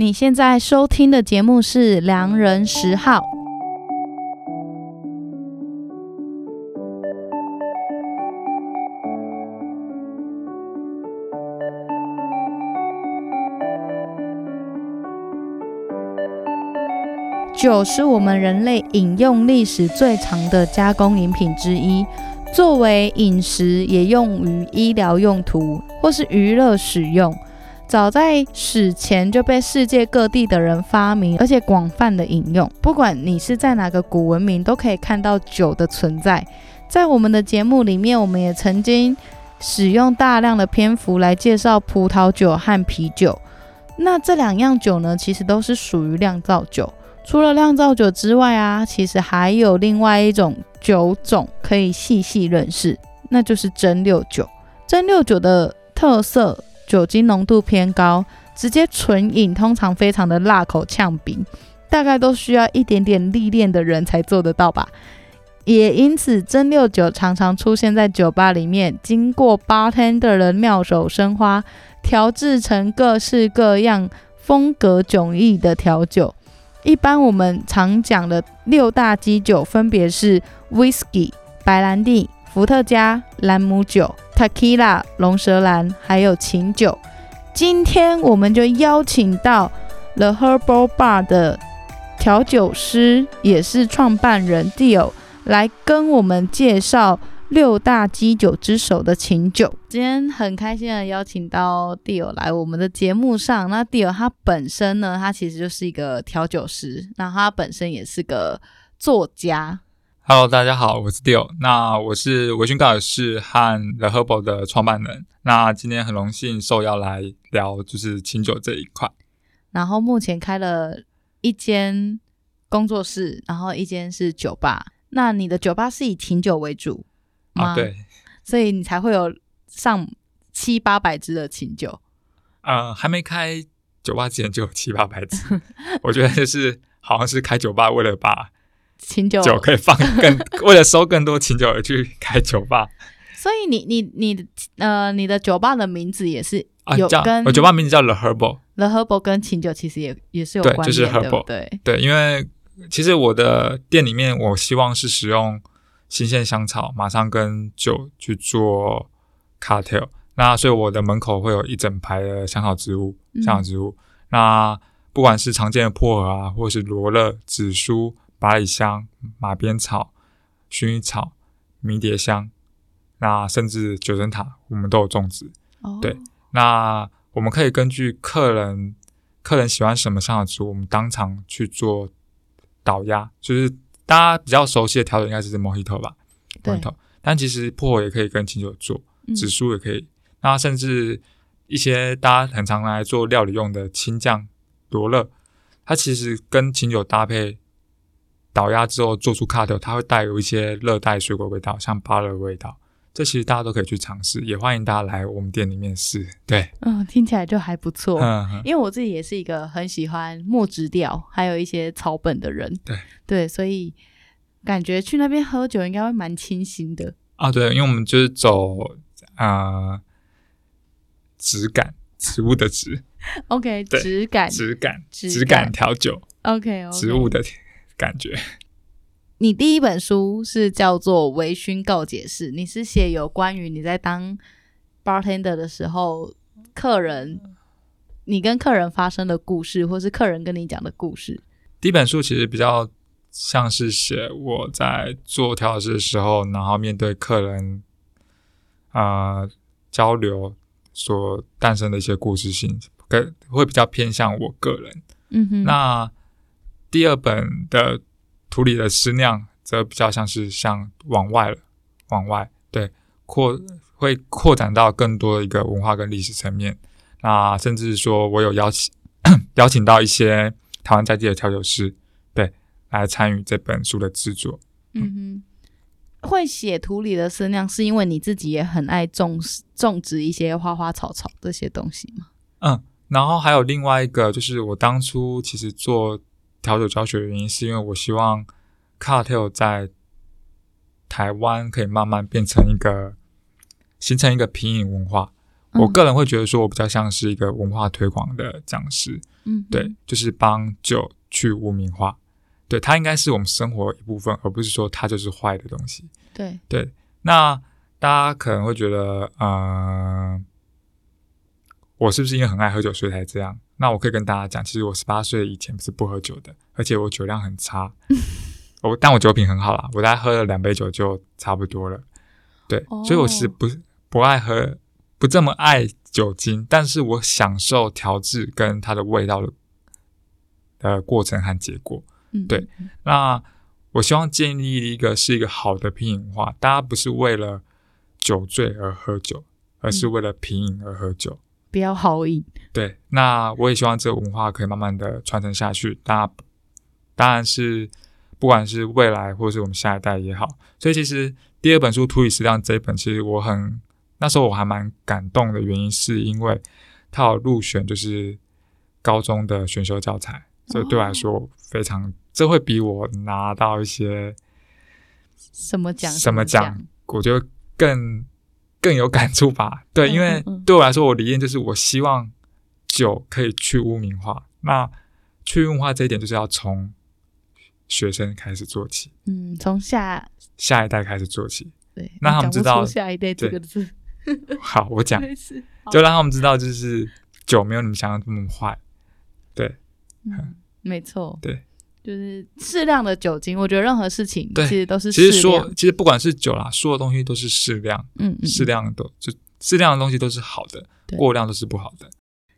你现在收听的节目是《良人十号》。酒是我们人类饮用历史最长的加工饮品之一，作为饮食也用于医疗用途或是娱乐使用。早在史前就被世界各地的人发明，而且广泛的饮用。不管你是在哪个古文明，都可以看到酒的存在。在我们的节目里面，我们也曾经使用大量的篇幅来介绍葡萄酒和啤酒。那这两样酒呢，其实都是属于酿造酒。除了酿造酒之外啊，其实还有另外一种酒种可以细细认识，那就是蒸馏酒。蒸馏酒的特色，酒精浓度偏高，直接纯饮通常非常的辣口呛鼻，大概都需要一点点历练的人才做得到吧。也因此，蒸馏酒常常出现在酒吧里面，经过 bartender 的妙手生花，调制成各式各样、风格迥异的调酒。一般我们常讲的六大基酒分别是 Whisky、白兰地、伏特加、兰姆酒、Tequila、龙舌兰，还有琴酒。今天我们就邀请到 The Herbal Bar 的调酒师，也是创办人 Dio 来跟我们介绍。六大基酒之首的琴酒，今天很开心的邀请到 Dio 来我们的节目上。那 Dio 他本身呢，他其实就是一个调酒师，那他本身也是个作家。Hello，大家好，我是 Dio。那我是微醺高尔士和 The Herbal 的创办人。那今天很荣幸受邀来聊就是琴酒这一块。然后目前开了一间工作室，然后一间是酒吧。那你的酒吧是以琴酒为主？啊，对，所以你才会有上七八百支的琴酒。呃，还没开酒吧之前就有七八百支，我觉得就是好像是开酒吧为了把琴酒酒可以放 更，为了收更多琴酒而去 开酒吧。所以你你你呃，你的酒吧的名字也是有跟、啊、我酒吧名字叫 The Herbal，The Herbal 跟琴酒其实也也是有关系的，就是 Herbal，对对，因为其实我的店里面我希望是使用。新鲜香草，马上跟酒去做 Cartel，。那所以我的门口会有一整排的香草植物，香草植物。嗯、那不管是常见的薄荷啊，或是罗勒、紫苏、百里香、马鞭草、薰衣草、迷迭香，那甚至九层塔，我们都有种植。哦、对，那我们可以根据客人客人喜欢什么香草植物，我们当场去做倒压，就是。大家比较熟悉的调酒应该是 Mojito 吧，Mojito。但其实薄荷也可以跟清酒做，紫苏也可以。嗯、那甚至一些大家很常来做料理用的青酱罗勒，它其实跟清酒搭配倒压之后做出 cocktail，它会带有一些热带水果味道，像芭乐味道。这其实大家都可以去尝试，也欢迎大家来我们店里面试。对，嗯，听起来就还不错。嗯，嗯，因为我自己也是一个很喜欢墨汁调，还有一些草本的人。对，对，所以感觉去那边喝酒应该会蛮清新的。啊，对，因为我们就是走啊，质感，植物的植。OK，质感，质感，质感调酒。OK，植物的感觉。你第一本书是叫做《微醺告解室》，你是写有关于你在当 bartender 的时候，客人你跟客人发生的故事，或是客人跟你讲的故事。第一本书其实比较像是写我在做调酒师的时候，然后面对客人啊、呃、交流所诞生的一些故事性，跟会比较偏向我个人。嗯哼。那第二本的。土里的诗酿则比较像是像往外了，往外对扩会扩展到更多的一个文化跟历史层面。那甚至说我有邀请 邀请到一些台湾在地的调酒师，对，来参与这本书的制作。嗯哼，会写土里的思量是因为你自己也很爱种种植一些花花草草这些东西吗？嗯，然后还有另外一个就是我当初其实做。调酒教学的原因是因为我希望 Cartel 在台湾可以慢慢变成一个形成一个品饮文化。我个人会觉得说，我比较像是一个文化推广的讲师。嗯，对，就是帮酒去污名化。对，它应该是我们生活一部分，而不是说它就是坏的东西。对对，那大家可能会觉得，嗯、呃，我是不是因为很爱喝酒所以才这样？那我可以跟大家讲，其实我十八岁以前是不喝酒的，而且我酒量很差。我但我酒品很好啦，我大概喝了两杯酒就差不多了。对，哦、所以我是不不爱喝，不这么爱酒精，但是我享受调制跟它的味道的的过程和结果。嗯，对。那我希望建立一个是一个好的品饮化，大家不是为了酒醉而喝酒，而是为了品饮而喝酒，比较好饮。对，那我也希望这个文化可以慢慢的传承下去。那当然是。不管是未来或者是我们下一代也好，所以其实第二本书《土里食量》这一本，其实我很那时候我还蛮感动的原因，是因为它有入选就是高中的选修教材，所以对我来说非常，哦、这会比我拿到一些什么奖什么奖，我觉得更更有感触吧。对，因为对我来说，我理念就是我希望酒可以去污名化，那去污名化这一点就是要从。学生开始做起，嗯，从下下一代开始做起，对，让他们知道下一代这个字。好，我讲，就让他们知道，就是酒没有你们想象这么坏，对，嗯，没错，对，就是适量的酒精，我觉得任何事情其实都是其实说，其实不管是酒啦，说的东西都是适量，嗯，适量的就适量的东西都是好的，过量都是不好的。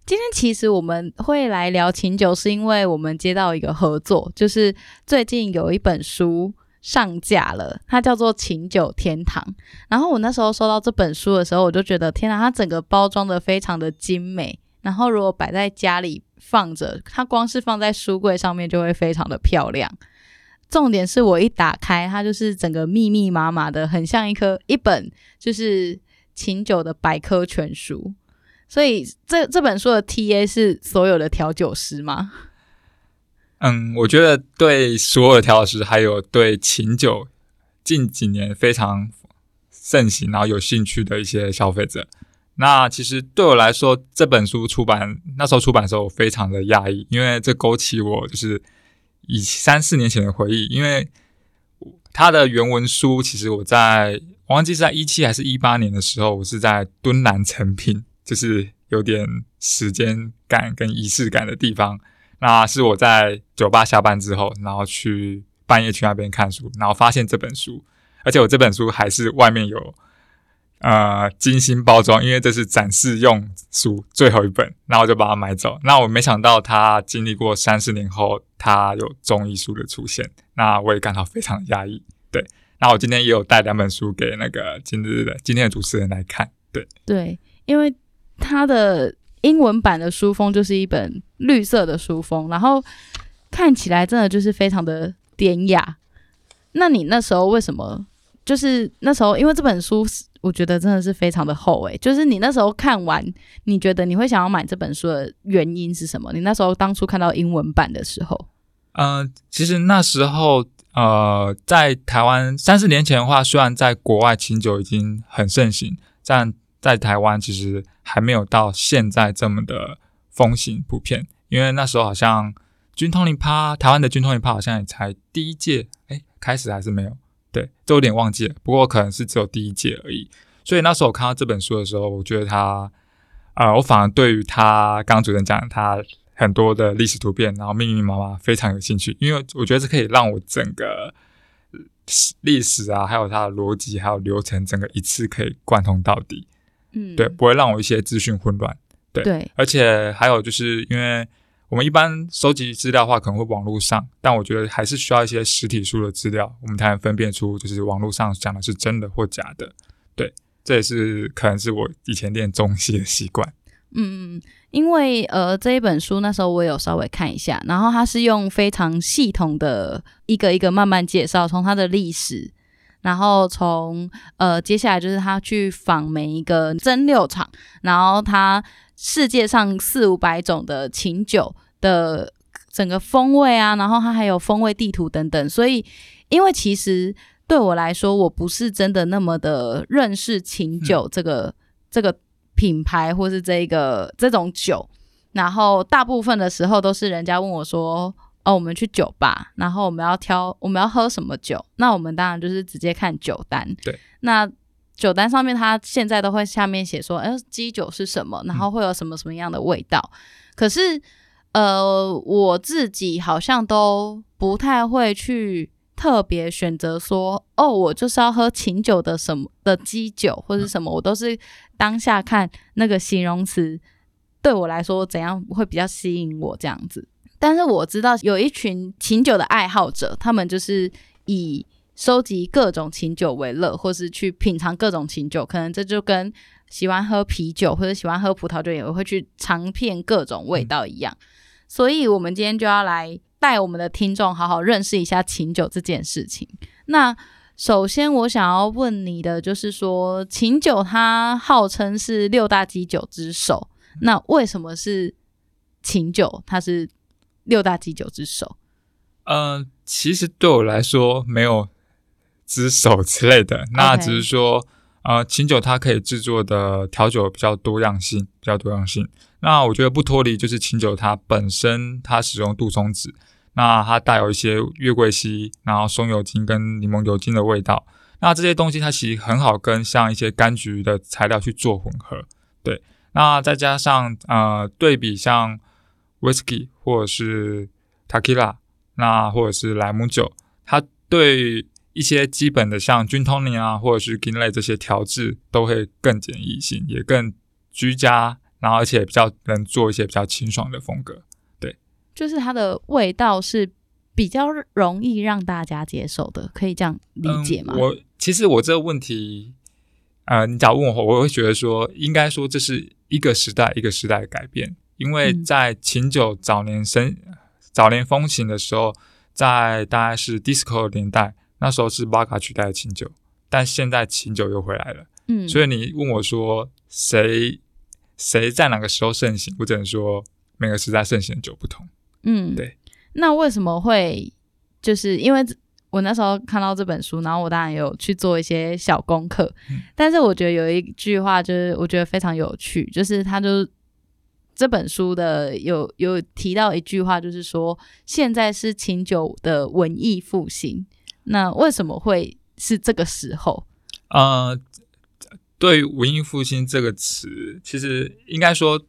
今天其实我们会来聊琴酒，是因为我们接到一个合作，就是最近有一本书上架了，它叫做《琴酒天堂》。然后我那时候收到这本书的时候，我就觉得天哪，它整个包装的非常的精美。然后如果摆在家里放着，它光是放在书柜上面就会非常的漂亮。重点是我一打开，它就是整个密密麻麻的，很像一颗一本就是琴酒的百科全书。所以这这本书的 TA 是所有的调酒师吗？嗯，我觉得对所有的调酒师，还有对琴酒近几年非常盛行，然后有兴趣的一些消费者。那其实对我来说，这本书出版那时候出版的时候，我非常的讶异，因为这勾起我就是以三四年前的回忆。因为它的原文书，其实我在我忘记是在一七还是一八年的时候，我是在敦南诚品。就是有点时间感跟仪式感的地方，那是我在酒吧下班之后，然后去半夜去那边看书，然后发现这本书，而且我这本书还是外面有呃精心包装，因为这是展示用书最后一本，然后我就把它买走。那我没想到它经历过三四年后，它有综艺书的出现，那我也感到非常压抑。对，那我今天也有带两本书给那个今日的今天的主持人来看。对对，因为。它的英文版的书封就是一本绿色的书封，然后看起来真的就是非常的典雅。那你那时候为什么？就是那时候，因为这本书我觉得真的是非常的厚诶。就是你那时候看完，你觉得你会想要买这本书的原因是什么？你那时候当初看到英文版的时候，呃，其实那时候呃，在台湾三四年前的话，虽然在国外琴酒已经很盛行，但在台湾其实还没有到现在这么的风行普遍，因为那时候好像军通灵趴，台湾的军通灵趴好像也才第一届，哎，开始还是没有，对，这有点忘记了。不过可能是只有第一届而已。所以那时候我看到这本书的时候，我觉得它，呃，我反而对于它刚刚主持人讲的它很多的历史图片，然后密密麻麻非常有兴趣，因为我觉得这可以让我整个历史啊，还有它的逻辑，还有流程，整个一次可以贯通到底。嗯，对，不会让我一些资讯混乱。对，对，而且还有就是，因为我们一般收集资料的话，可能会网络上，但我觉得还是需要一些实体书的资料，我们才能分辨出就是网络上讲的是真的或假的。对，这也是可能是我以前练中戏的习惯。嗯嗯，因为呃这一本书那时候我有稍微看一下，然后它是用非常系统的一个一个慢慢介绍，从它的历史。然后从呃，接下来就是他去访每一个蒸馏厂，然后他世界上四五百种的琴酒的整个风味啊，然后他还有风味地图等等。所以，因为其实对我来说，我不是真的那么的认识琴酒这个、嗯、这个品牌或是这个这种酒，然后大部分的时候都是人家问我说：“哦，我们去酒吧，然后我们要挑我们要喝什么酒？”那我们当然就是直接看酒单。对，那酒单上面它现在都会下面写说：“哎，基酒是什么？然后会有什么什么样的味道？”嗯、可是，呃，我自己好像都不太会去。特别选择说哦，我就是要喝琴酒的什么的基酒或者什么，我都是当下看那个形容词对我来说怎样会比较吸引我这样子。但是我知道有一群琴酒的爱好者，他们就是以收集各种琴酒为乐，或是去品尝各种琴酒。可能这就跟喜欢喝啤酒或者喜欢喝葡萄酒也会去尝遍各种味道一样。所以，我们今天就要来。带我们的听众好好认识一下琴酒这件事情。那首先我想要问你的就是说，琴酒它号称是六大基酒之首，那为什么是琴酒？它是六大基酒之首？嗯、呃，其实对我来说没有之首之类的，那只是说，啊、呃，琴酒它可以制作的调酒比较多样性，比较多样性。那我觉得不脱离就是琴酒它本身它使用杜松子。那它带有一些月桂烯，然后松油精跟柠檬油精的味道。那这些东西它其实很好跟像一些柑橘的材料去做混合。对，那再加上呃对比像 whisky 或者是 tequila，那或者是莱姆酒，它对一些基本的像 gin tonic 啊或者是 gin 类这些调制都会更简易性，也更居家，然后而且比较能做一些比较清爽的风格。对就是它的味道是比较容易让大家接受的，可以这样理解吗？嗯、我其实我这个问题，呃，你假如问我，我会觉得说，应该说这是一个时代一个时代的改变，因为在琴酒早年生、嗯、早年风行的时候，在大概是 disco 年代，那时候是 vodka 取代的琴酒，但现在琴酒又回来了，嗯，所以你问我说谁谁在哪个时候盛行，我只能说每个时代盛行的酒不同。嗯，对。那为什么会？就是因为我那时候看到这本书，然后我当然有去做一些小功课。嗯，但是我觉得有一句话，就是我觉得非常有趣，就是他就这本书的有有提到一句话，就是说现在是琴酒的文艺复兴。那为什么会是这个时候？呃，对文艺复兴这个词，其实应该说。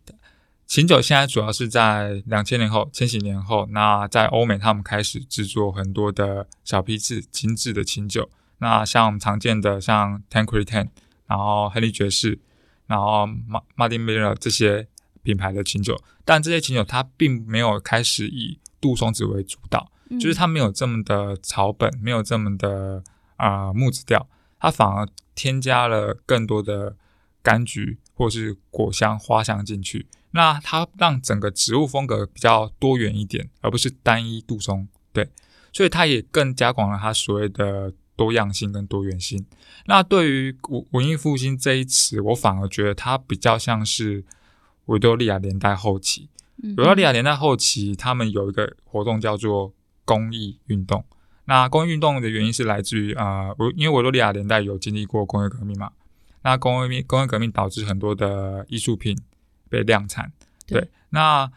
琴酒现在主要是在两千年后、千禧年后，那在欧美他们开始制作很多的小批次、精致的琴酒。那像我们常见的像 Tanqueray Ten，然后亨利爵士，然后马马丁梅勒这些品牌的清酒，但这些清酒它并没有开始以杜松子为主导，嗯、就是它没有这么的草本，没有这么的啊、呃、木质调，它反而添加了更多的柑橘或是果香、花香进去。那它让整个植物风格比较多元一点，而不是单一杜松，对，所以它也更加广了它所谓的多样性跟多元性。那对于文文艺复兴这一词，我反而觉得它比较像是维多利亚年代后期。维多利亚年代后期，他们有一个活动叫做公益运动。那公益运动的原因是来自于啊，维因为维多利亚年代有经历过工业革命嘛，那工业工业革命导致很多的艺术品。被量产，对，对。那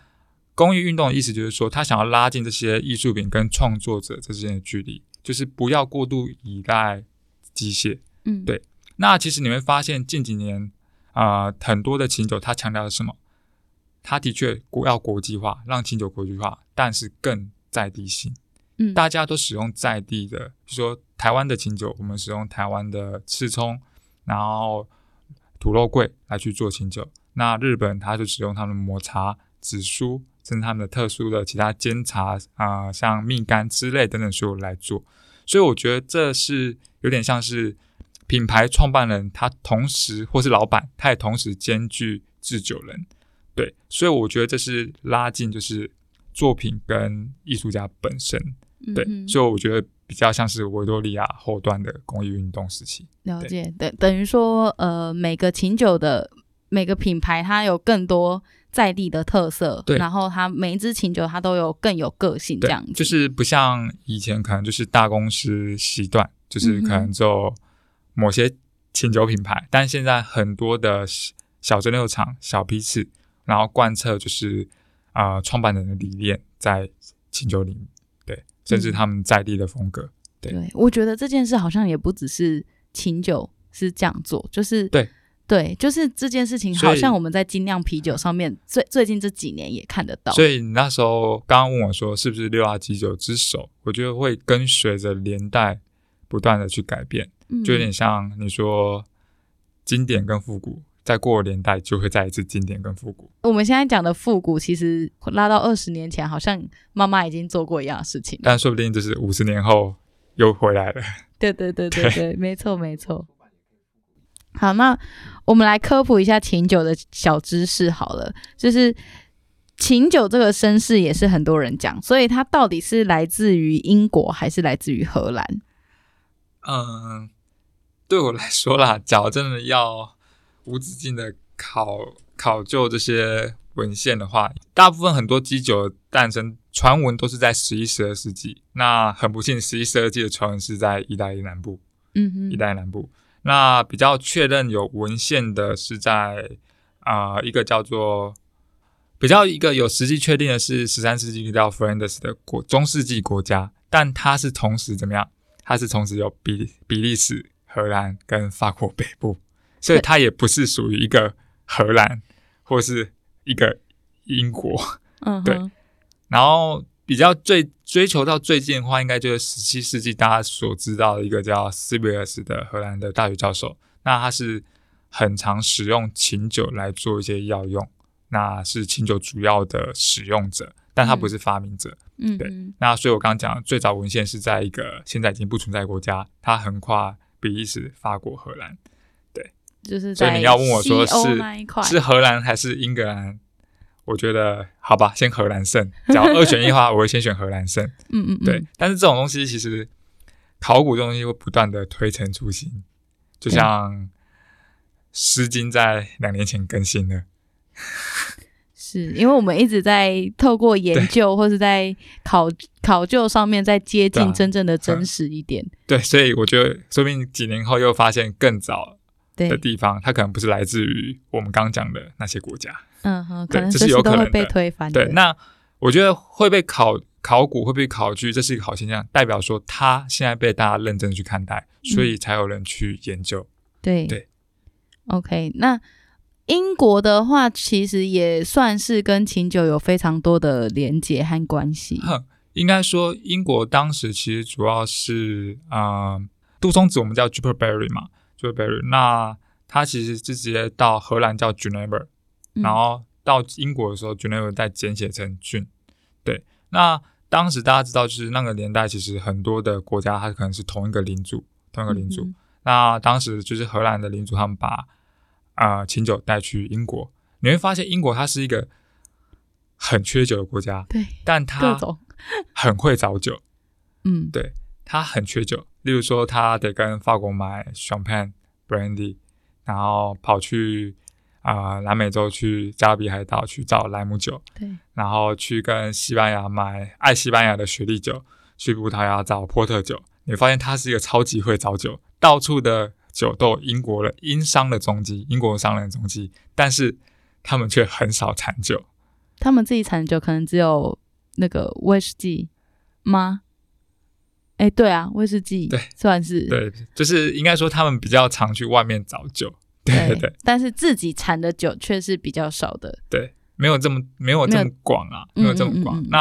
公益运动的意思就是说，他想要拉近这些艺术品跟创作者之间的距离，就是不要过度依赖机械。嗯，对。那其实你会发现，近几年啊、呃，很多的琴酒，它强调的是什么？它的确国要国际化，让清酒国际化，但是更在地性。嗯，大家都使用在地的，比如说台湾的清酒，我们使用台湾的赤葱，然后土肉桂来去做清酒。那日本，它就使用他们的抹茶、紫苏，甚至他们的特殊的其他煎茶啊、呃，像蜜柑之类等等，所有来做。所以我觉得这是有点像是品牌创办人，他同时或是老板，他也同时兼具制酒人。对，所以我觉得这是拉近就是作品跟艺术家本身。对，所以我觉得比较像是维多利亚后段的工艺运动时期。了解，等等于说，呃，每个琴酒的。每个品牌它有更多在地的特色，对，然后它每一支琴酒它都有更有个性，这样子，就是不像以前可能就是大公司习惯，就是可能就某些琴酒品牌，但现在很多的小蒸馏厂、小批次，然后贯彻就是啊、呃、创办人的理念在清酒里，对，甚至他们在地的风格。嗯、对，对，我觉得这件事好像也不只是琴酒是这样做，就是对。对，就是这件事情，好像我们在精酿啤酒上面最最近这几年也看得到。所以你那时候刚刚问我说，是不是六大基酒之首？我觉得会跟随着年代不断的去改变，嗯、就有点像你说经典跟复古，再过年代就会再一次经典跟复古。我们现在讲的复古，其实拉到二十年前，好像妈妈已经做过一样的事情，但说不定就是五十年后又回来了。对对对对对，对没错没错。好，那我们来科普一下琴酒的小知识。好了，就是琴酒这个身世也是很多人讲，所以它到底是来自于英国还是来自于荷兰？嗯，对我来说啦，假如真的要无止境的考考究这些文献的话，大部分很多基酒的诞生传闻都是在十一、十二世纪。那很不幸，十一、十二世纪的传闻是在意大利南部。嗯哼，意大利南部。那比较确认有文献的是在啊、呃、一个叫做比较一个有实际确定的是十三世纪叫弗兰德斯的国中世纪国家，但它是同时怎么样？它是同时有比比利时、荷兰跟法国北部，所以它也不是属于一个荷兰或是一个英国。嗯，对，然后。比较最追求到最近的话，应该就是十七世纪大家所知道的一个叫 Sibelius 的荷兰的大学教授。那他是很常使用琴酒来做一些药用，那是琴酒主要的使用者，但他不是发明者。嗯，对。那所以我刚刚讲最早文献是在一个现在已经不存在国家，它横跨比利时、法国、荷兰。对，就是所以你要问我说是是荷兰还是英格兰？我觉得好吧，先荷兰胜。只要二选一的话，我会先选荷兰胜。嗯嗯，对。但是这种东西其实考古这种东西会不断的推陈出新，就像《诗经》在两年前更新了。是因为我们一直在透过研究或是在考考究上面，在接近真正的真实一点。对，所以我觉得说不定几年后又发现更早的地方，它可能不是来自于我们刚刚讲的那些国家。嗯哼，可能这是有可能被推翻的。对，那我觉得会被考考古，会被考据，这是一个好现象，代表说他现在被大家认真去看待，所以才有人去研究。嗯、对对，OK。那英国的话，其实也算是跟琴酒有非常多的连结和关系。哼，应该说英国当时其实主要是啊、呃，杜松子我们叫 Jupiter Berry 嘛那他其实是直接到荷兰叫 Juniper。然后到英国的时候，Genever 再简写成郡。对，那当时大家知道，就是那个年代，其实很多的国家它可能是同一个领主，同一个领主。嗯、那当时就是荷兰的领主，他们把啊、呃、琴酒带去英国，你会发现英国它是一个很缺酒的国家，对，但它很会找酒，嗯，对，它很缺酒。例如说，他得跟法国买 Champagne Brandy，然后跑去。啊、呃，南美洲去加勒比海岛去找莱姆酒，对，然后去跟西班牙买爱西班牙的雪莉酒，去葡萄牙找波特酒。你发现他是一个超级会找酒，到处的酒都有英国的英商的踪迹，英国商人的踪迹，但是他们却很少产酒。他们自己产的酒可能只有那个威士忌吗？哎，对啊，威士忌，对，算是，对，就是应该说他们比较常去外面找酒。对对对，但是自己产的酒却是比较少的。对，没有这么没有这么广啊，没有，这么广。嗯嗯嗯嗯、那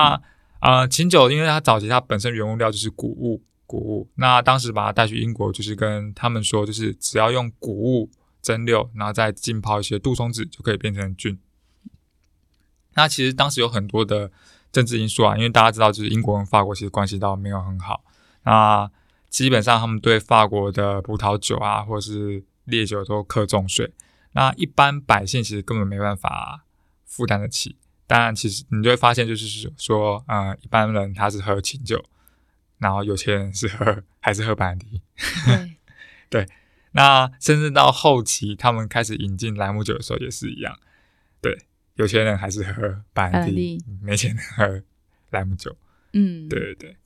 啊、呃，琴酒因为它早期它本身原物料就是谷物，谷物。那当时把它带去英国，就是跟他们说，就是只要用谷物蒸馏，然后再浸泡一些杜松子，就可以变成菌。那其实当时有很多的政治因素啊，因为大家知道，就是英国跟法国其实关系倒没有很好。那基本上他们对法国的葡萄酒啊，或者是烈酒都克重税，那一般百姓其实根本没办法负担得起。当然，其实你就会发现，就是说，呃，一般人他是喝清酒，然后有钱人是喝还是喝白兰地。对，对。那甚至到后期，他们开始引进莱姆酒的时候也是一样。对，有钱人还是喝白兰地，没钱人喝莱姆酒。嗯，对对对。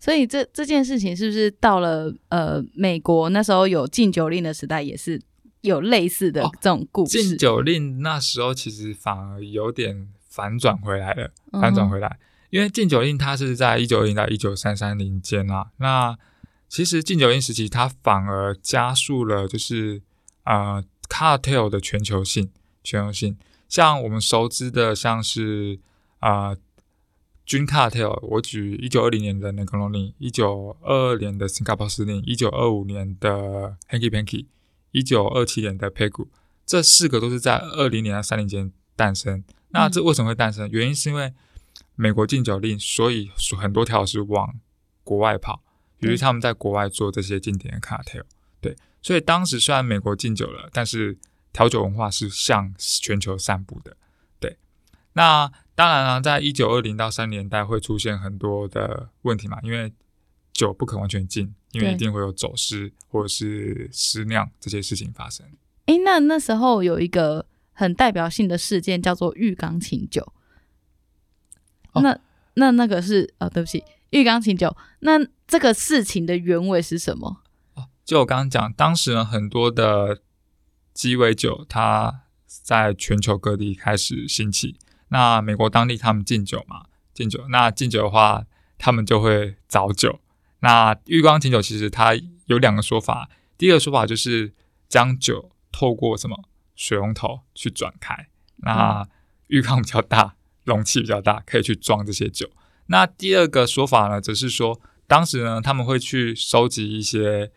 所以这这件事情是不是到了呃美国那时候有禁酒令的时代，也是有类似的这种故事？哦、禁酒令那时候其实反而有点反转回来了，反转回来，嗯、因为禁酒令它是在一九零到一九三三年间啊。那其实禁酒令时期，它反而加速了，就是呃，cartel 的全球性，全球性。像我们熟知的，像是啊。呃军 cartel，我举一九二零年的那个龙令，一九二二年的新加坡司令，一九二五年的 Hanky Panky，一九二七年的 Pegu，这四个都是在二零年到三零间诞生。那这为什么会诞生？嗯、原因是因为美国禁酒令，所以很多调酒师往国外跑，于是他们在国外做这些经典的 cartel。对，所以当时虽然美国禁酒了，但是调酒文化是向全球散布的。对，那。当然了，在一九二零到三年代会出现很多的问题嘛，因为酒不可完全禁，因为一定会有走私或者是私酿这些事情发生。诶，那那时候有一个很代表性的事件叫做浴缸琴酒。哦、那那那个是哦，对不起，浴缸琴酒。那这个事情的原委是什么？哦，就我刚刚讲，当时呢很多的鸡尾酒，它在全球各地开始兴起。那美国当地他们禁酒嘛，禁酒。那禁酒的话，他们就会找酒。那玉钢琴酒其实它有两个说法。第一个说法就是将酒透过什么水龙头去转开。那浴缸比较大，容器比较大，可以去装这些酒。那第二个说法呢，则是说当时呢他们会去收集一些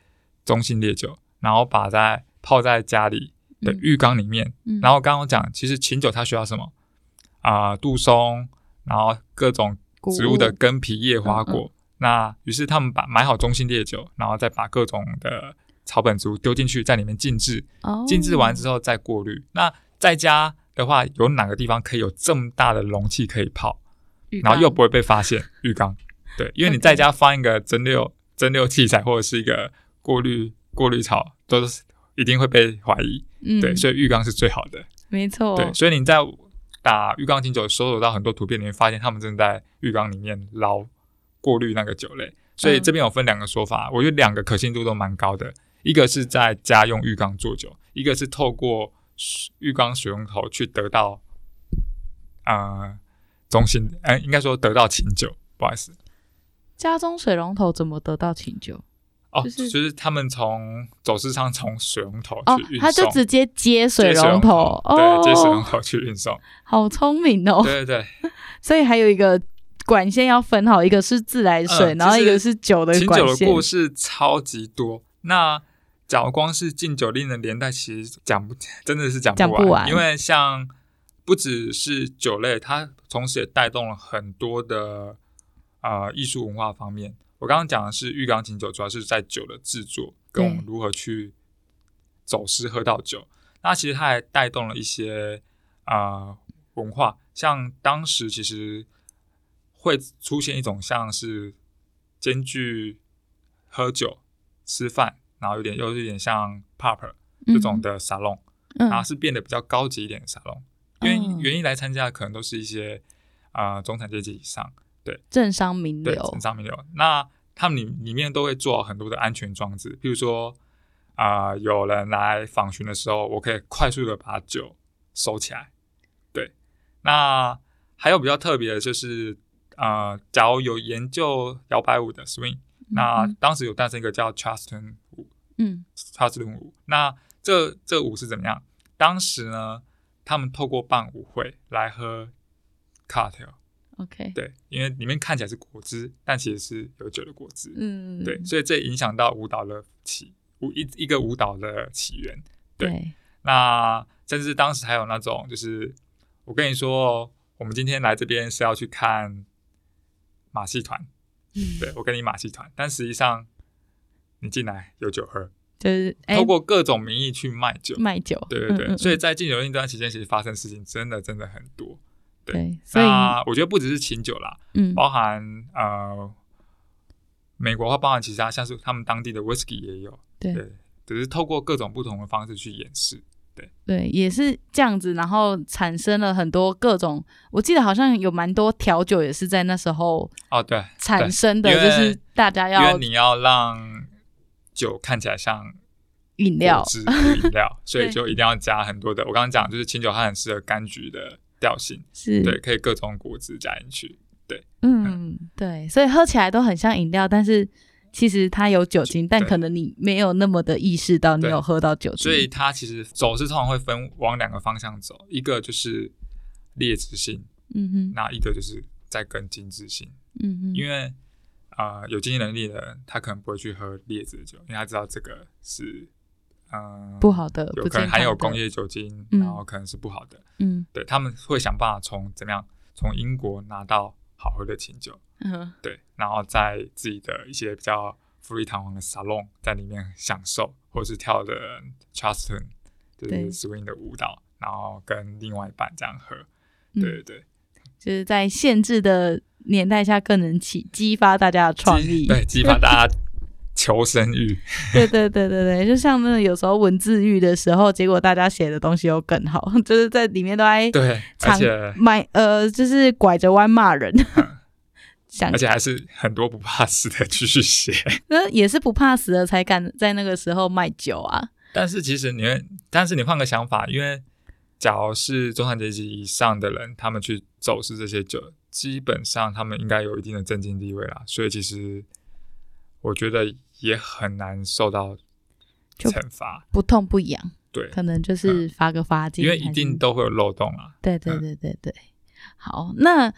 中性烈酒，然后把在泡在家里的浴缸里面。嗯嗯、然后刚刚我讲，其实琴酒它需要什么？啊、呃，杜松，然后各种植物的根皮、叶、花果。嗯嗯、那于是他们把买好中性烈酒，然后再把各种的草本植物丢进去，在里面静置。哦。静置完之后再过滤。那在家的话，有哪个地方可以有这么大的容器可以泡，然后又不会被发现？浴缸。对，因为你在家 放一个蒸馏蒸馏器材或者是一个过滤过滤槽，都是一定会被怀疑。嗯。对，所以浴缸是最好的。没错。对，所以你在。打浴缸清酒，搜索到很多图片，你会发现他们正在浴缸里面捞过滤那个酒类。所以这边有分两个说法，我觉得两个可信度都蛮高的。一个是在家用浴缸做酒，一个是透过浴缸水龙头去得到呃中心，哎、呃，应该说得到清酒。不好意思，家中水龙头怎么得到清酒？哦，就是、就是他们从走私商从水龙头去运送，哦，他就直接接水龙头，对，接水龙头去运送，好聪明哦。对对对，所以还有一个管线要分好，一个是自来水，嗯、然后一个是酒的管线。酒的故事超级多，那假如光是禁酒令的年代，其实讲不真的是讲不完，不完因为像不只是酒类，它同时也带动了很多的啊、呃、艺术文化方面。我刚刚讲的是玉钢琴酒，主要是在酒的制作跟我们如何去走私喝到酒。那其实它还带动了一些啊、呃、文化，像当时其实会出现一种像是兼具喝酒、吃饭，然后有点又有点像 pub 这种的沙龙，嗯、然后是变得比较高级一点的沙龙。因为、嗯、原因来参加的可能都是一些啊、呃、中产阶级以上。对，政商名流，政商名流。那他们里里面都会做很多的安全装置，比如说啊、呃，有人来访寻的时候，我可以快速的把酒收起来。对，那还有比较特别的就是啊、呃，假如有研究摇摆舞的 swing，、嗯、那当时有诞生一个叫 Charleston 舞，嗯，Charleston 舞。那这这舞是怎么样？当时呢，他们透过办舞会来喝 cocktail。OK，对，因为里面看起来是果汁，但其实是有酒的果汁。嗯，对，所以这影响到舞蹈的起舞一一个舞蹈的起源。对，对那甚至当时还有那种，就是我跟你说，我们今天来这边是要去看马戏团。嗯，对，我跟你马戏团，但实际上你进来有酒喝，就是通过各种名义去卖酒，卖酒。对对对，嗯嗯嗯，所以在禁酒令这段期间，其实发生事情真的真的很多。对，所以我觉得不只是清酒啦，嗯，包含呃，美国话包含其他，像是他们当地的 whisky 也有，对，对，只是透过各种不同的方式去演示，对，对，也是这样子，然后产生了很多各种，我记得好像有蛮多调酒也是在那时候哦，对，产生的，就是大家要，因为你要让酒看起来像饮料，汁饮料，所以 就一定要加很多的。我刚刚讲就是清酒，它很适合柑橘的调性，是对，可以各种果汁加进去。对，嗯，嗯对，所以喝起来都很像饮料，但是其实它有酒精，但可能你没有那么的意识到你有喝到酒精。所以它其实走是通常会分往两个方向走，一个就是劣质性，嗯哼，那一个就是在更精致性，嗯哼，因为。啊、呃，有经济能力的人，他可能不会去喝劣质的酒，因为他知道这个是，嗯、呃，不好的，有可能含有工业酒精，然后可能是不好的。嗯，对，他们会想办法从怎么样从英国拿到好喝的清酒，嗯，对，然后在自己的一些比较富丽堂皇的沙龙在里面享受，或者是跳的 Charleston 就是 swing 的舞蹈，然后跟另外一半这样喝，对对对，就是在限制的。年代下更能起激发大家的创意，对，激发大家求生欲。对对对对对，就像那有时候文字狱的时候，结果大家写的东西又更好，就是在里面都爱对，而且买呃，就是拐着弯骂人，嗯、想而且还是很多不怕死的继续写，那也是不怕死的才敢在那个时候卖酒啊。但是其实你，但是你换个想法，因为假如是中产阶级以上的人，他们去走私这些酒。基本上他们应该有一定的政经地位啦，所以其实我觉得也很难受到惩罚，不痛不痒，对，可能就是发个发金，因为一定都会有漏洞啊。对对对对对，嗯、好，那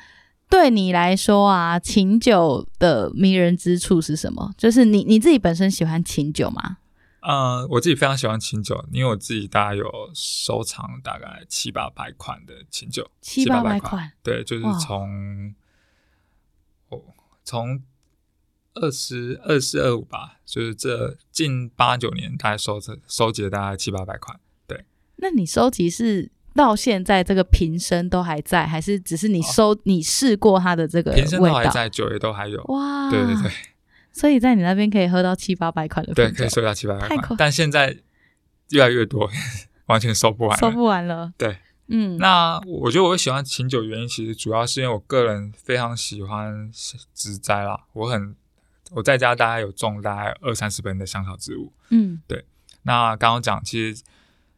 对你来说啊，琴酒的迷人之处是什么？就是你你自己本身喜欢琴酒吗？嗯，我自己非常喜欢琴酒，因为我自己大概有收藏大概七八百款的琴酒，七八百款，对，就是从哦从二十二四二五吧，就是这近八九年大概收这收集了大概七八百款，对。那你收集是到现在这个瓶身都还在，还是只是你收、哦、你试过它的这个瓶身都还在，酒也都还有，哇，对对对。所以在你那边可以喝到七八百款的，对，可以收到七八百款，但现在越来越多，完全收不完，收不完了。对，嗯，那我觉得我喜欢琴酒原因，其实主要是因为我个人非常喜欢植栽啦，我很我在家大概有种大概二三十盆的香草植物，嗯，对。那刚刚讲，其实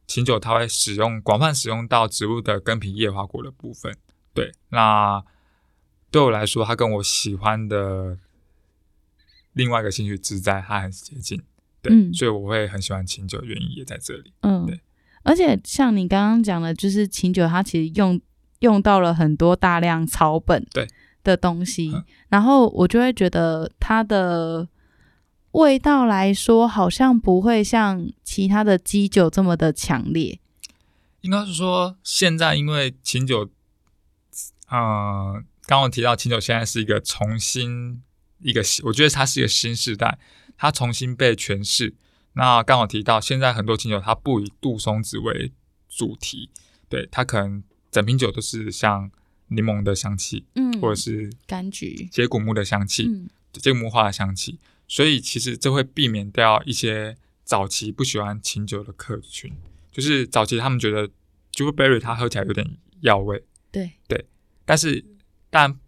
琴酒它会使用广泛使用到植物的根皮叶花果的部分，对。那对我来说，它跟我喜欢的。另外一个兴趣之在，它很接近，对，嗯、所以我会很喜欢琴酒，原因也在这里。嗯，对。而且像你刚刚讲的，就是琴酒，它其实用用到了很多大量草本对的东西，嗯、然后我就会觉得它的味道来说，好像不会像其他的基酒这么的强烈。应该是说，现在因为琴酒，嗯、呃，刚刚我提到琴酒现在是一个重新。一个，我觉得它是一个新时代，它重新被诠释。那刚好提到，现在很多琴酒它不以杜松子为主题，对，它可能整瓶酒都是像柠檬的香气，嗯，或者是柑橘、接骨木的香气，嗯，接骨木花的香气。所以其实这会避免掉一些早期不喜欢琴酒的客群，就是早期他们觉得 Jewelberry 它喝起来有点药味，对。对，但是但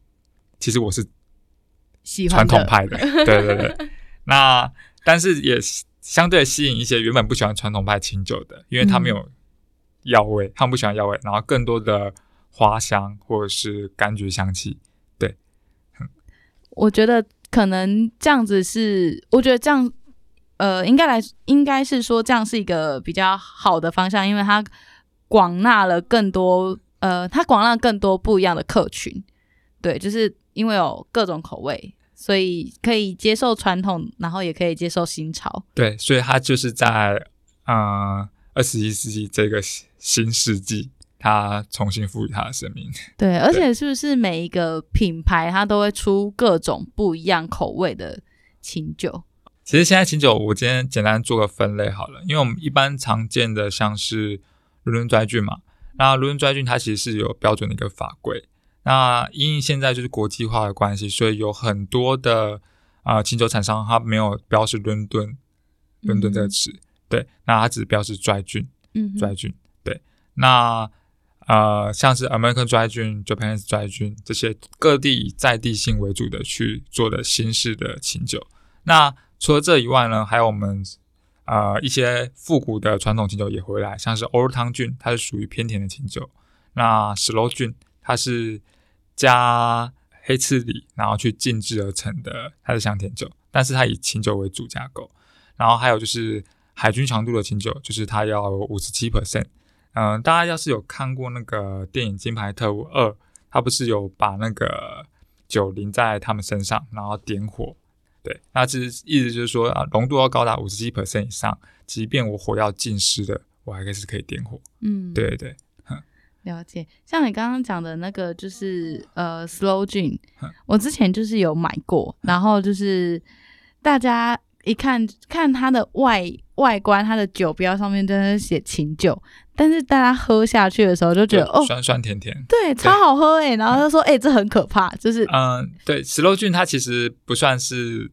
其实我是喜欢。传统派的，对对对，那但是也相对吸引一些原本不喜欢传统派琴酒的，因为他们有药味，嗯、他们不喜欢药味，然后更多的花香或者是柑橘香气。对，我觉得可能这样子是，我觉得这样，呃，应该来应该是说这样是一个比较好的方向，因为它广纳了更多，呃，它广纳更多不一样的客群。对，就是因为有各种口味，所以可以接受传统，然后也可以接受新潮。对，所以它就是在呃二十一世纪这个新世纪，它重新赋予他的生命。对，而且是不是每一个品牌它都会出各种不一样口味的清酒？其实现在清酒，我今天简单做个分类好了，因为我们一般常见的像是伦敦拽菌嘛，那伦敦拽菌它其实是有标准的一个法规。那因为现在就是国际化的关系，所以有很多的啊清酒厂商，它没有标示伦敦，伦敦这个词，嗯、对，那它只标示拽菌嗯哼，dry gin，对，那呃像是 American dry gin，Japanese dry gin 这些各地以在地性为主的去做的新式的琴酒。那除了这以外呢，还有我们呃一些复古的传统琴酒也回来，像是 Old Town Gin，它是属于偏甜的琴酒。那 Slow Gin，它是加黑刺梨然后去静置而成的，它是香甜酒，但是它以琴酒为主架构。然后还有就是海军强度的琴酒，就是它要五十七 percent。嗯，大家要是有看过那个电影《金牌特务二》，他不是有把那个酒淋在他们身上，然后点火。对，那其实意思就是说啊，浓度要高达五十七 percent 以上，即便我火药浸湿的，我还是可以点火。嗯，对对对，了解。像你刚刚讲的那个，就是呃，Slow Gin，我之前就是有买过，然后就是大家。一看看它的外外观，它的酒标上面真的写琴酒，但是大家喝下去的时候就觉得哦，酸酸甜甜，对，超好喝哎。然后他说哎、嗯 欸，这很可怕，就是嗯，对，Slow Gin 它其实不算是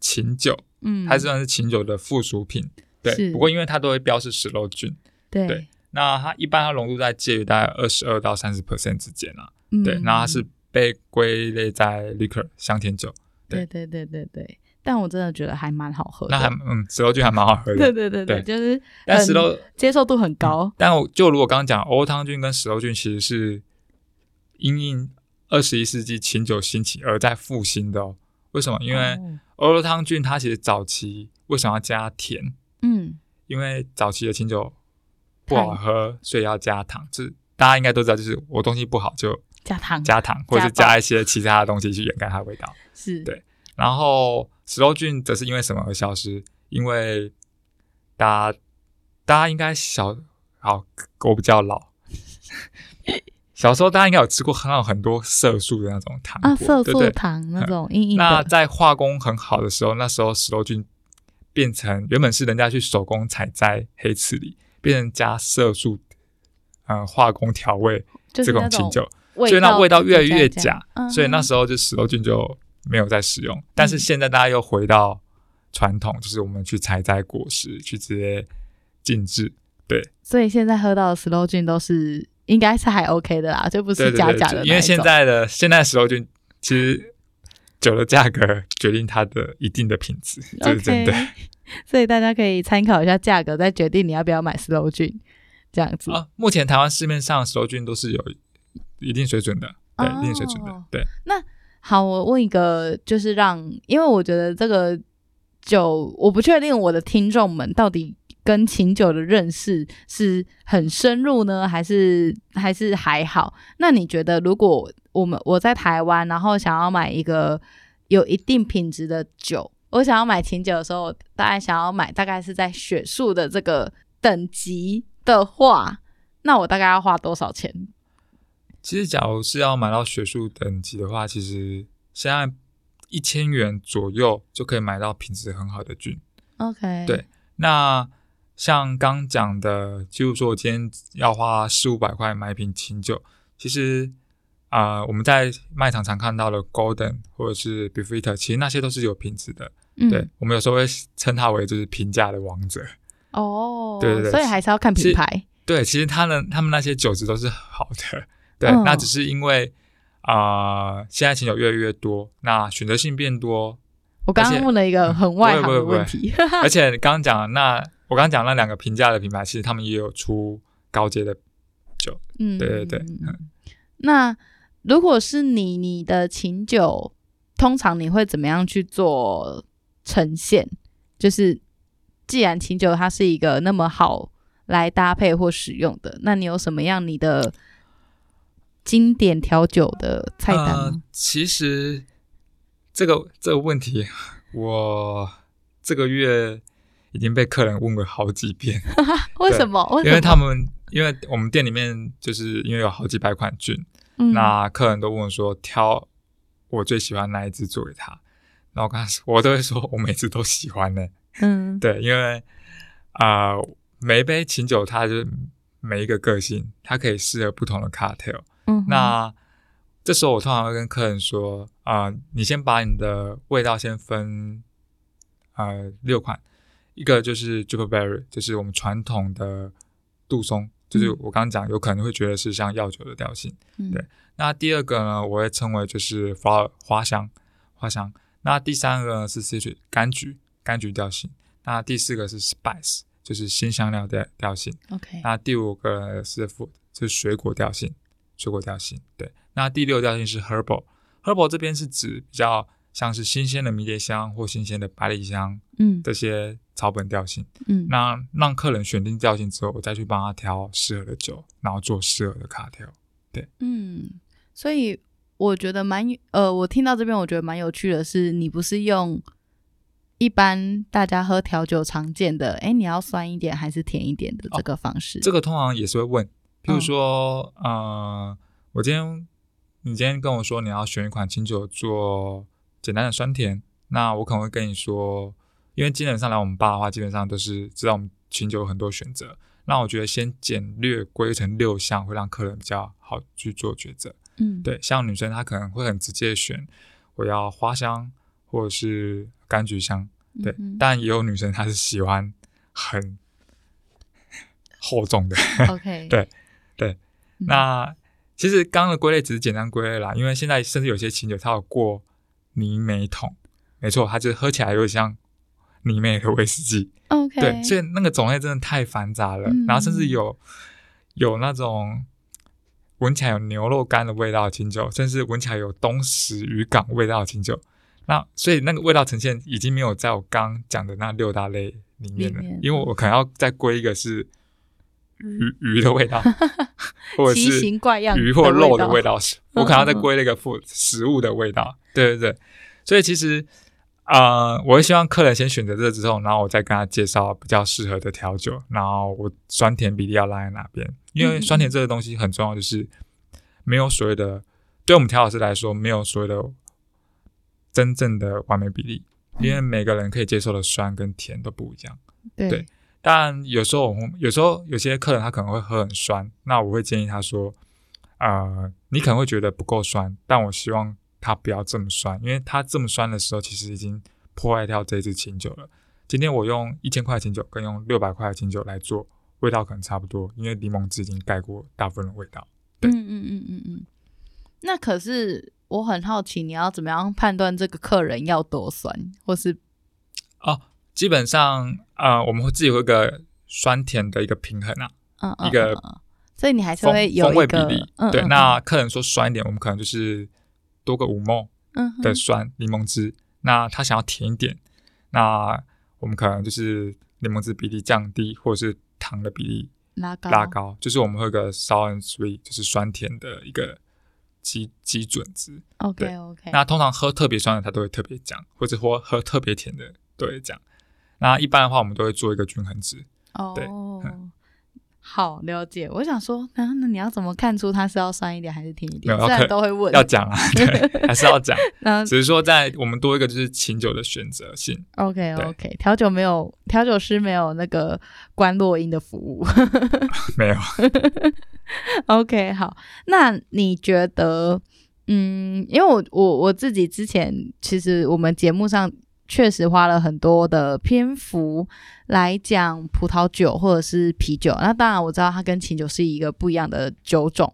琴酒，嗯，它算是琴酒的附属品，对。不过因为它都会标示 Slow Gin，对，对。那它一般它浓度在介于大概二十二到三十 percent 之间啦，嗯、对。那它是被归类在 Liquor 香甜酒，对对对对对对。但我真的觉得还蛮好喝的，那还嗯，Slow Gin 还蛮好喝的，对对对对，对就是但 Slow 接受度很高。嗯、但我就如果刚刚讲 Old Town Gin 跟 Slow Gin 其实是因应二十一世纪清酒兴起而在复兴的哦。为什么？因为 Old Town Gin 它其实早期为什么要加甜？嗯，因为早期的清酒不好喝，所以要加糖。这大家应该都知道，就是我东西不好就加糖，加糖，或者是加一些其他的东西去掩盖它的味道。是对。然后 Slow Gin 则是因为什么而消失？因为大家大家应该小好，我比较老，小时候大家应该有吃过很好很多色素的那种糖啊，色素糖那种硬硬的。那在化工很好的时候，那时候 Slow Gin 变成原本是人家去手工采摘黑刺梨，变成加色素，嗯，化工调味这种清酒，所以那味道越来越假，嗯、所以那时候就 Slow Gin 就。没有在使用，但是现在大家又回到传统，嗯、就是我们去采摘果实，去直接静置，对。所以现在喝到的 Slow Gin 都是应该是还 OK 的啦，就不是假假的。因为现在的现在 Slow Gin 其实酒的价格决定它的一定的品质，这是真的。Okay, 所以大家可以参考一下价格，再决定你要不要买 Slow Gin 这样子。啊，目前台湾市面上 Slow Gin 都是有一定水准的，对，哦、一定水准的，对。那好，我问一个，就是让，因为我觉得这个酒，我不确定我的听众们到底跟琴酒的认识是很深入呢，还是还是还好？那你觉得，如果我们我在台湾，然后想要买一个有一定品质的酒，我想要买琴酒的时候，大概想要买大概是在雪树的这个等级的话，那我大概要花多少钱？其实，假如是要买到学术等级的话，其实现在一千元左右就可以买到品质很好的 Gin。OK，对。那像刚讲的，就是说我今天要花四五百块买一瓶清酒，其实啊、呃，我们在卖场常看到的 Golden 或者是 Beefeater，其实那些都是有品质的。嗯、对，我们有时候会称它为就是平价的王者。哦，对对对，所以还是要看品牌。对，其实他们他们那些酒质都是好的。对，嗯、那只是因为啊、呃，现在琴酒越来越多，那选择性变多。我刚刚问了一个很外行的问题，而且你刚刚讲那我刚刚讲那两个平价的品牌，其实他们也有出高阶的酒。嗯，对对对。嗯、那如果是你，你的琴酒通常你会怎么样去做呈现？就是既然琴酒它是一个那么好来搭配或使用的，那你有什么样你的？经典调酒的菜单、呃、其实这个这个问题，我这个月已经被客人问过好几遍。为什么？为什么？因为他们因为我们店里面就是因为有好几百款嗯、那客人都问我说挑我最喜欢哪一支做给他，然后我跟他说，我都会说我每次都喜欢呢。嗯，对，因为啊、呃，每一杯琴酒它就每一个个性，它可以适合不同的 cocktail。嗯，那这时候我通常会跟客人说啊、呃，你先把你的味道先分呃六款，一个就是 Juniper Berry，就是我们传统的杜松，就是我刚刚讲有可能会觉得是像药酒的调性，嗯、对。那第二个呢，我会称为就是 Flower 花香花香。那第三个呢是 Citrus 柑橘柑橘调性。那第四个是 spice，就是新香料的调性。OK。那第五个是 food，就是水果调性，水果调性。对。那第六调性是 herbal，herbal 这边是指比较像是新鲜的迷迭香或新鲜的百里香，嗯，这些草本调性。嗯。那让客人选定调性之后，我再去帮他挑适合的酒，然后做适合的卡调。对。嗯，所以我觉得蛮呃，我听到这边我觉得蛮有趣的是，你不是用。一般大家喝调酒常见的，哎，你要酸一点还是甜一点的这个方式？哦，这个通常也是会问，譬如说，嗯、呃，我今天你今天跟我说你要选一款清酒做简单的酸甜，那我可能会跟你说，因为基本上来我们吧的话，基本上都是知道我们清酒有很多选择，那我觉得先简略归成六项，会让客人比较好去做抉择。嗯，对，像女生她可能会很直接选，我要花香或者是。柑橘香，对，嗯、但也有女生她是喜欢很 厚重的。OK，对对。嗯、那其实刚刚的归类只是简单归类啦，因为现在甚至有些清酒它有过泥煤桶，没错，它就是喝起来有点像泥煤和威士忌。OK，对，所以那个种类真的太繁杂了。嗯、然后甚至有有那种闻起来有牛肉干的味道的清酒，甚至闻起来有东石渔港味道的清酒。那所以那个味道呈现已经没有在我刚讲的那六大类里面了，面因为我可能要再归一个是鱼 鱼的味道，或者是鱼或肉的味道，我可能要再归那个副食物的味道。对对对，所以其实啊、呃，我会希望客人先选择这之后，然后我再跟他介绍比较适合的调酒，然后我酸甜比例要拉在哪边，因为酸甜这个东西很重要，就是没有所谓的，对我们调酒师来说，没有所谓的。真正的完美比例，因为每个人可以接受的酸跟甜都不一样。对，对，但有时候我们有时候有些客人他可能会喝很酸，那我会建议他说：“呃，你可能会觉得不够酸，但我希望他不要这么酸，因为他这么酸的时候，其实已经破坏掉这支清酒了。今天我用一千块的清酒跟用六百块的清酒来做，味道可能差不多，因为柠檬汁已经盖过大部分的味道。对，嗯嗯嗯嗯嗯，那可是。我很好奇，你要怎么样判断这个客人要多酸，或是哦，基本上呃，我们会自己会有一个酸甜的一个平衡啊，嗯，嗯，嗯，一个，所以你还是会有一个风味比例。对，那客人说酸一点，我们可能就是多个五 ml 的酸柠檬汁。那他想要甜一点，那我们可能就是柠檬汁比例降低，或者是糖的比例拉高，拉高，就是我们会有个 sour and sweet，就是酸甜的一个。基基准值，OK OK。那通常喝特别酸的，他都会特别讲，或者喝喝特别甜的都会讲。那一般的话，我们都会做一个均衡值。哦，对，好了解。我想说，那那你要怎么看出它是要酸一点还是甜一点？虽然都会问，要讲啊，对，还是要讲。那只是说，在我们多一个就是清酒的选择性。OK OK，调酒没有调酒师没有那个关落音的服务，没有。OK，好，那你觉得，嗯，因为我我我自己之前其实我们节目上确实花了很多的篇幅来讲葡萄酒或者是啤酒，那当然我知道它跟琴酒是一个不一样的酒种，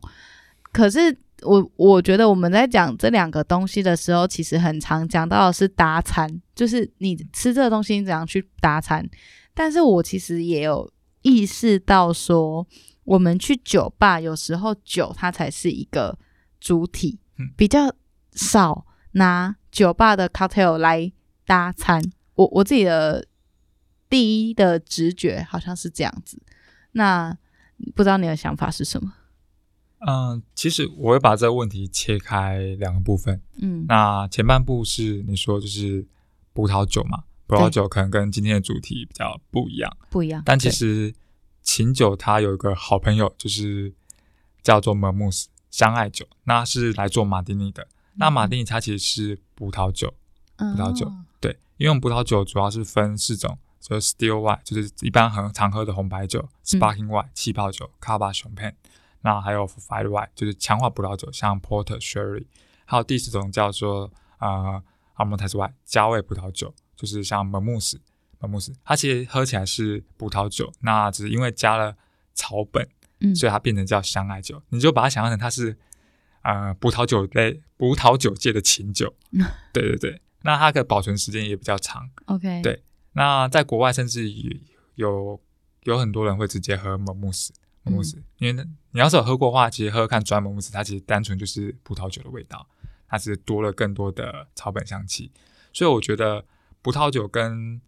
可是我我觉得我们在讲这两个东西的时候，其实很常讲到的是搭餐，就是你吃这个东西你怎样去搭餐，但是我其实也有意识到说。我们去酒吧，有时候酒它才是一个主体，比较少拿酒吧的 cocktail 来搭餐。我我自己的第一的直觉好像是这样子，那不知道你的想法是什么？嗯，其实我会把这个问题切开两个部分。嗯，那前半部是你说就是葡萄酒嘛，葡萄酒可能跟今天的主题比较不一样，不一样，但其实。琴酒它有一个好朋友，就是叫做 Vermouth 香艾酒，那是来做马丁尼的。嗯、那马丁尼它其实是葡萄酒，葡萄酒、嗯、对，因为葡萄酒主要是分四种，就是 Still White，就是一般很常喝的红白酒；Sparkling White，气泡酒 c a b a champagne 那还有 f i r e white 就是强化葡萄酒，像 Porter、Sherry。还有第四种叫做呃 Aromatized White，加味葡萄酒，就是像。慕斯，它其实喝起来是葡萄酒，那只是因为加了草本，嗯，所以它变成叫香艾酒。你就把它想象成它是呃葡萄酒类葡萄酒界的琴酒，嗯，对对对。那它的保存时间也比较长，OK，对。那在国外甚至有有很多人会直接喝蒙木斯，蒙木斯，嗯、因为你要是有喝过的话，其实喝喝看专蒙木斯，它其实单纯就是葡萄酒的味道，它只是多了更多的草本香气。所以我觉得葡萄酒跟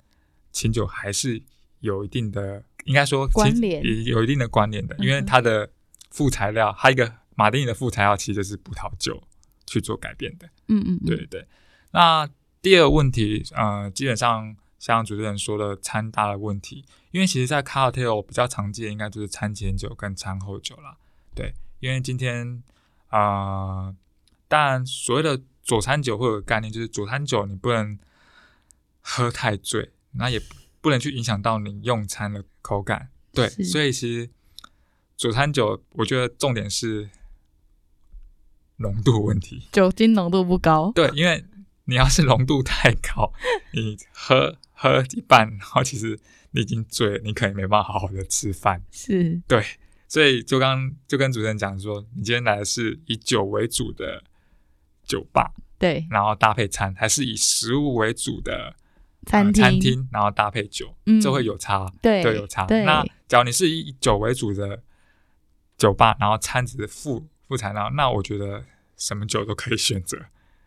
琴酒还是有一定的，应该说关联，有一定的关联的，因为它的副材料，它一个马丁尼的副材料其实就是葡萄酒去做改变的。嗯嗯，嗯，对对。那第二个问题，呃，基本上像主持人说的餐搭的问题，因为其实，在 cocktail 比较常见，应该就是餐前酒跟餐后酒啦。对，因为今天啊、呃，当然所谓的佐餐酒会有个概念，就是佐餐酒你不能喝太醉，那也不能去影响到你用餐的口感。对，所以其实佐餐酒，我觉得重点是浓度问题，酒精浓度不高。对，因为。你要是浓度太高，你喝喝一半，然后其实你已经醉了，你可能没办法好好的吃饭。是，对，所以就刚就跟主持人讲说，你今天来的是以酒为主的酒吧，对，然后搭配餐，还是以食物为主的餐厅、呃、餐厅，然后搭配酒，嗯，这会有差，对，对，有差。那假如你是以酒为主的酒吧，然后餐只是副副材料，那我觉得什么酒都可以选择。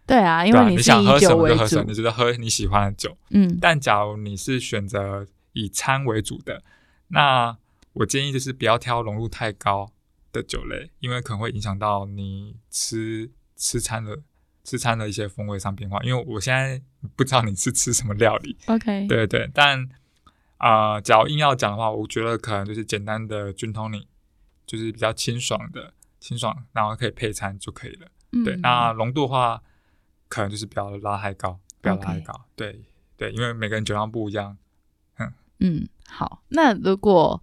对啊，因为你，你想喝什么就喝什么，你觉得喝你喜欢的酒。嗯，但假如你是选择以餐为主的，那我建议就是不要挑浓度太高的酒类，因为可能会影响到你吃吃餐的吃餐的一些风味上变化。因为我现在不知道你是吃什么料理。OK，对对，但啊、呃，假如硬要讲的话，我觉得可能就是简单的 Gin Tonic，就是比较清爽的清爽，然后可以配餐就可以了。嗯、对，那浓度的话。可能就是不要拉太高，不要拉太高。Okay. 对对，因为每个人酒量不一样。嗯嗯，好。那如果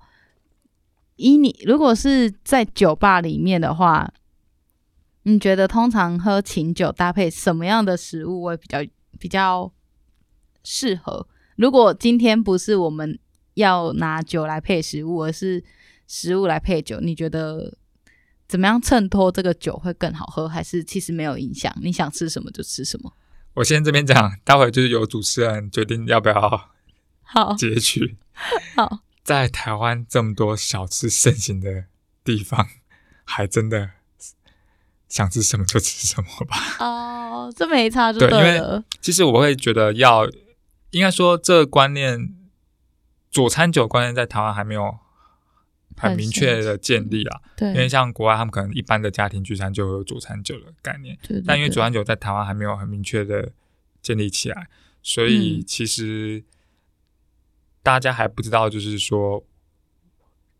以你如果是在酒吧里面的话，你觉得通常喝琴酒搭配什么样的食物会比较比较适合？如果今天不是我们要拿酒来配食物，而是食物来配酒，你觉得？怎么样衬托这个酒会更好喝？还是其实没有影响？你想吃什么就吃什么。我先这边讲，待会就是由主持人决定要不要好截取。好，在台湾这么多小吃盛行的地方，还真的想吃什么就吃什么吧。哦，这没差就对了。对，因为其实我会觉得要，应该说这个观念，佐餐酒观念在台湾还没有。很明确的建立啊，对，因为像国外他们可能一般的家庭聚餐就会有佐餐酒的概念，对对对，但因为佐餐酒在台湾还没有很明确的建立起来，所以其实大家还不知道，就是说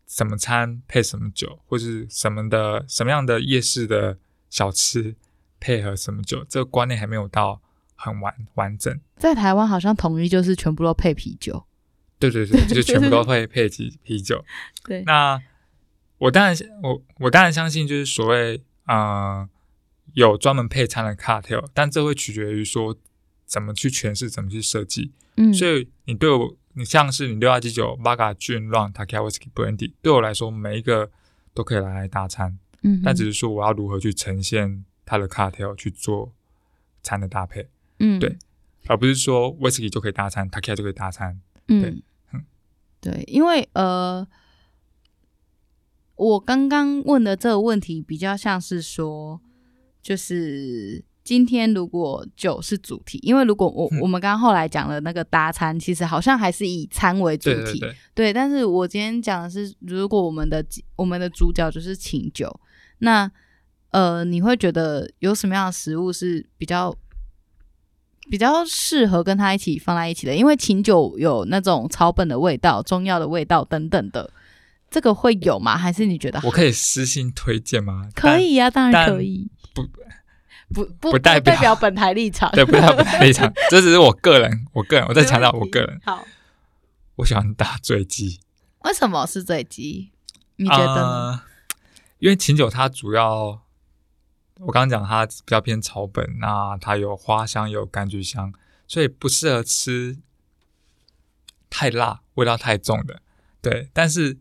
什么餐配什么酒，或是什么的什么样的夜市的小吃配合什么酒，这个观念还没有到很完完整。在台湾好像统一就是全部都配啤酒。对对对，就 全部都会配啤啤酒。对，那我当然我我当然相信，就是所谓啊、呃、有专门配餐的 cocktail，但这会取决于说怎么去诠释，怎么去设计。嗯，所以你对我，你像是你六二七九、Vodka Gin Rum Tequila Whisky Brandy，对我来说每一个都可以拿来搭餐。嗯，但只是说我要如何去呈现它的 cocktail 去做餐的搭配。嗯，对，而不是说 Whisky 就可以搭餐，Tequila 就可以搭餐。嗯，对，因为呃，我刚刚问的这个问题比较像是说，就是今天如果酒是主题，因为如果我、嗯、我们刚刚后来讲的那个搭餐，其实好像还是以餐为主题，对，对，对，对，但是我今天讲的是，如果我们的我们的主角就是请酒，那呃，你会觉得有什么样的食物是比较？比较适合跟它一起放在一起的，因为琴酒有那种草本的味道、中药的味道等等的，这个会有吗？还是你觉得？我可以私信推荐吗？可以呀、啊，当然可以。不不不不代表，本台立场，对，不代表本台立场，这只是我个人，我个人，我在强调我个人。好，我喜欢打醉鸡。为什么是醉鸡？你觉得呢？呃，因为琴酒它主要。我刚刚讲它比较偏草本，那它有花香，有柑橘香，所以不适合吃太辣、味道太重的。对，但是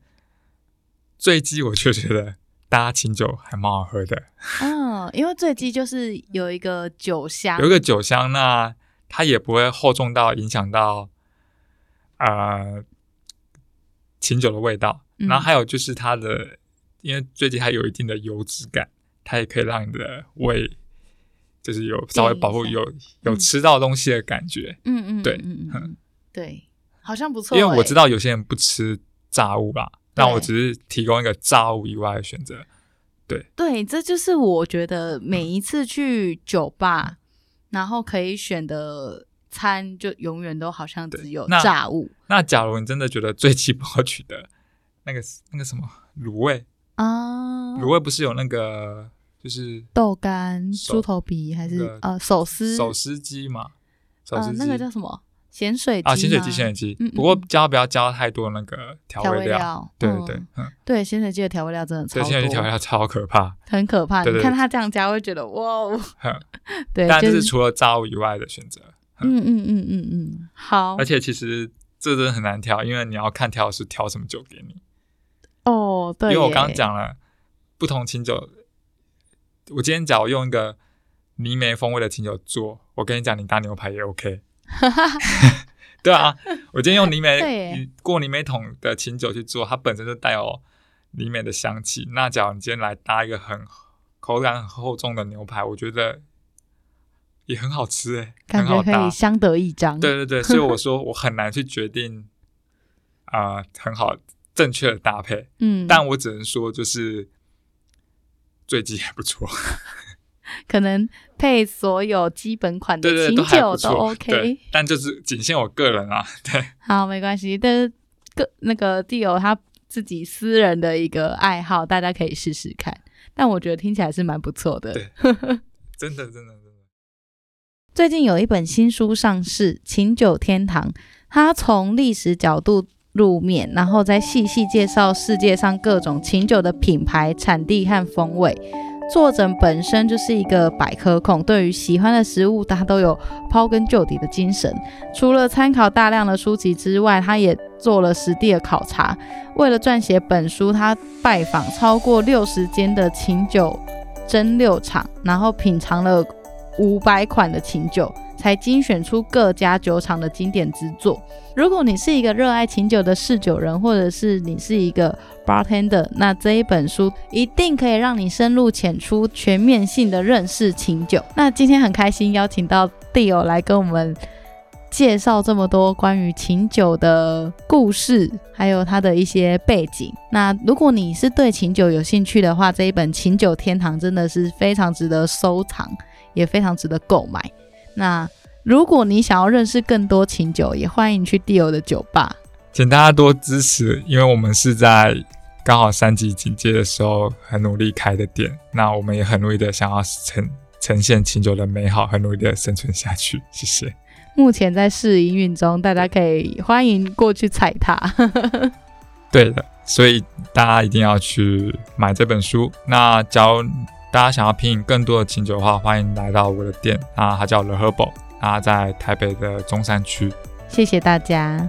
醉鸡我却觉得搭清酒还蛮好喝的。嗯，因为醉鸡就是有一个酒香，有一个酒香，那它也不会厚重到影响到呃清酒的味道，然后还有就是它的，因为最近它有一定的油脂感，它也可以让你的胃就是有稍微保护有有吃到东西的感觉。嗯嗯，对，嗯嗯，对，好像不错。因为我知道有些人不吃炸物吧，但我只是提供一个炸物以外的选择。对对，这就是我觉得每一次去酒吧，然后可以选的餐，就永远都好像只有炸物。那，那假如你真的觉得最奇不好取的，那个那个什么卤味啊，卤味不是有那个就是豆干、猪头皮还是、那个、呃手撕手撕鸡嘛？手撕鸡、呃、那个叫什么？咸水鸡啊，咸水鸡，咸水鸡。不过加不要加太多那个调味料。对对对，嗯，对，咸水鸡的调味料真的超多。咸水鸡调味料超可怕，很可怕。你看他这样加，会觉得哇哦，对。但这是除了炸物以外的选择。嗯嗯嗯嗯嗯，好。而且其实这真的很难挑，因为你要看调是调什么酒给你。哦，对。因为我刚刚讲了不同琴酒，我今天假如用一个泥煤风味的琴酒做，我跟你讲，你搭牛排也 OK。对啊，我今天用泥煤过泥煤桶的琴酒去做，它本身就带有泥煤的香气。那假如你今天来搭一个很口感很厚重的牛排，我觉得也很好吃诶，感觉可以相得益彰。对对对，所以我说我很难去决定啊、呃，很好正确的搭配。嗯，但我只能说就是醉鸡还不错。可能配所有基本款的琴酒都 OK，但就是仅限我个人啊。对，好，没关系，但是个那个 Dio 他自己私人的一个爱好，大家可以试试看。但我觉得听起来是蛮不错的。对，真的，真的，真的。最近有一本新书上市，《琴酒天堂》，它从历史角度入面，然后再细细介绍世界上各种琴酒的品牌、产地和风味。作者本身就是一个百科控，对于喜欢的食物，他都有刨根究底的精神。除了参考大量的书籍之外，他也做了实地的考察。为了撰写本书，他拜访超过六十间的琴酒蒸馏厂，然后品尝了五百款的琴酒。才精选出各家酒厂的经典之作。如果你是一个热爱琴酒的侍酒人，或者是你是一个 bartender，那这一本书一定可以让你深入浅出、全面性的认识琴酒。那今天很开心邀请到 Dio 来跟我们介绍这么多关于琴酒的故事，还有它的一些背景。那如果你是对琴酒有兴趣的话，这一本《琴酒天堂》真的是非常值得收藏，也非常值得购买。那如果你想要认识更多琴酒，也欢迎去 Dio 的酒吧，请大家多支持，因为我们是在刚好三级警戒的时候很努力开的店，那我们也很努力的想要呈呈现琴酒的美好，很努力的生存下去。谢谢。目前在试营运中，大家可以欢迎过去踩踏。对的，所以大家一定要去买这本书。那假如大家想要品饮更多的清酒的话，欢迎来到我的店啊，它叫 The Herbal，它在台北的中山区。谢谢大家。